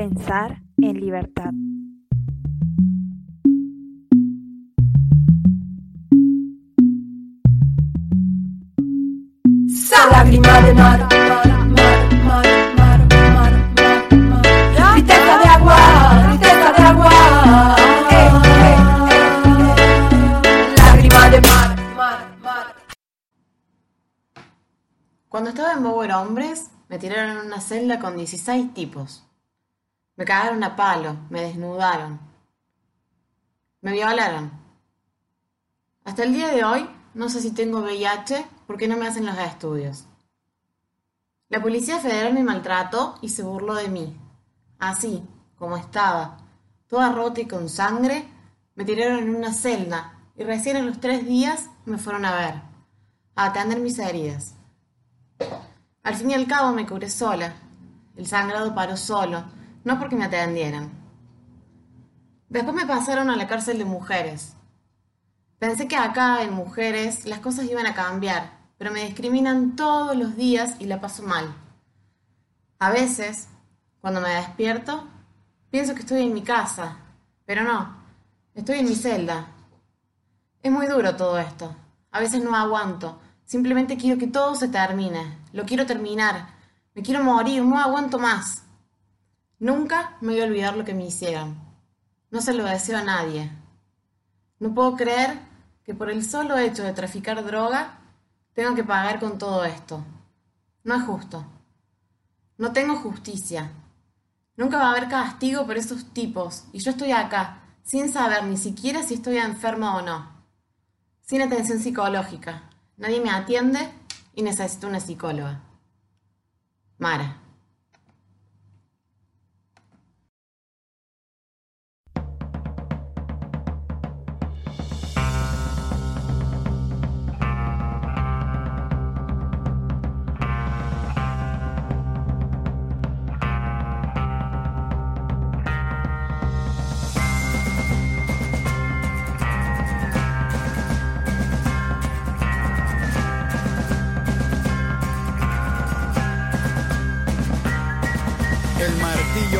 Pensar en libertad. Lágrima de mar, mar, mar, mar, mar, mar, mar, mar. Tristeza de agua, tristeza de agua. Eh, eh, eh. Lágrima de mar, mar, mar. Cuando estaba en Bower Hombres, me tiraron en una celda con 16 tipos. Me cagaron a palo, me desnudaron. Me violaron. Hasta el día de hoy, no sé si tengo VIH porque no me hacen los estudios. La Policía Federal me maltrató y se burló de mí. Así, como estaba, toda rota y con sangre, me tiraron en una celda y recién en los tres días me fueron a ver, a atender mis heridas. Al fin y al cabo me curé sola. El sangrado paró solo, no porque me atendieran. Después me pasaron a la cárcel de mujeres. Pensé que acá, en mujeres, las cosas iban a cambiar, pero me discriminan todos los días y la paso mal. A veces, cuando me despierto, pienso que estoy en mi casa, pero no, estoy en mi celda. Es muy duro todo esto. A veces no aguanto. Simplemente quiero que todo se termine. Lo quiero terminar. Me quiero morir. No aguanto más. Nunca me voy a olvidar lo que me hicieron. No se lo deseo a nadie. No puedo creer que por el solo hecho de traficar droga tengo que pagar con todo esto. No es justo. No tengo justicia. Nunca va a haber castigo por esos tipos y yo estoy acá sin saber ni siquiera si estoy enferma o no. Sin atención psicológica. Nadie me atiende y necesito una psicóloga. Mara.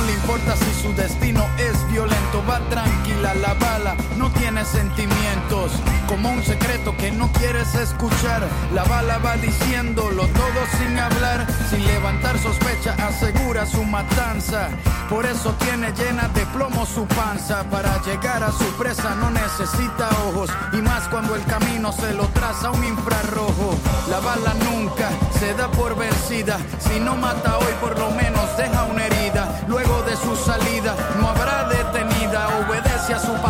No le importa si su destino es violento, va tranquila la bala, no tiene sentimientos. Como un secreto que no quieres escuchar, la bala va diciéndolo todo sin hablar, sin levantar sospecha, asegura su matanza. Por eso tiene llena de plomo su panza, para llegar a su presa no necesita ojos, y más cuando el camino se lo traza un infrarrojo. La bala nunca se da por vencida, si no mata hoy por lo menos deja una herida. Luego de su salida no habrá detenida, obedece a su patrono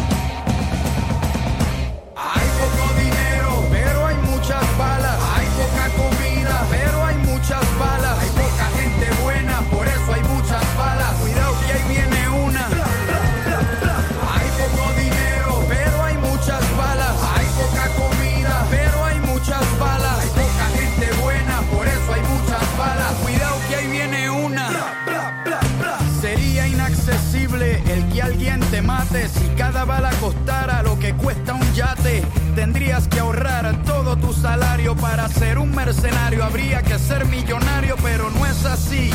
Si cada bala costara lo que cuesta un yate. Tendrías que mercenario. Habría que ser millonario, pero no es así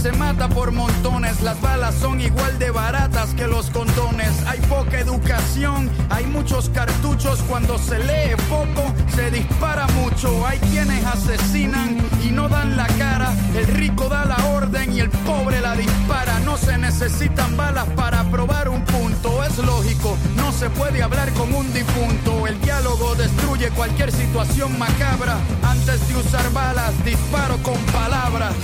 se mata por montones. Las balas son igual de baratas que los condones. Hay poca educación, hay muchos cartuchos. Cuando se lee poco, se dispara mucho. Hay quienes asesinan y no dan la cara. El rico da la orden y el pobre la dispara. No se necesitan balas se puede hablar con un difunto. El diálogo destruye cualquier situación macabra. Antes de usar balas, disparo con palabras.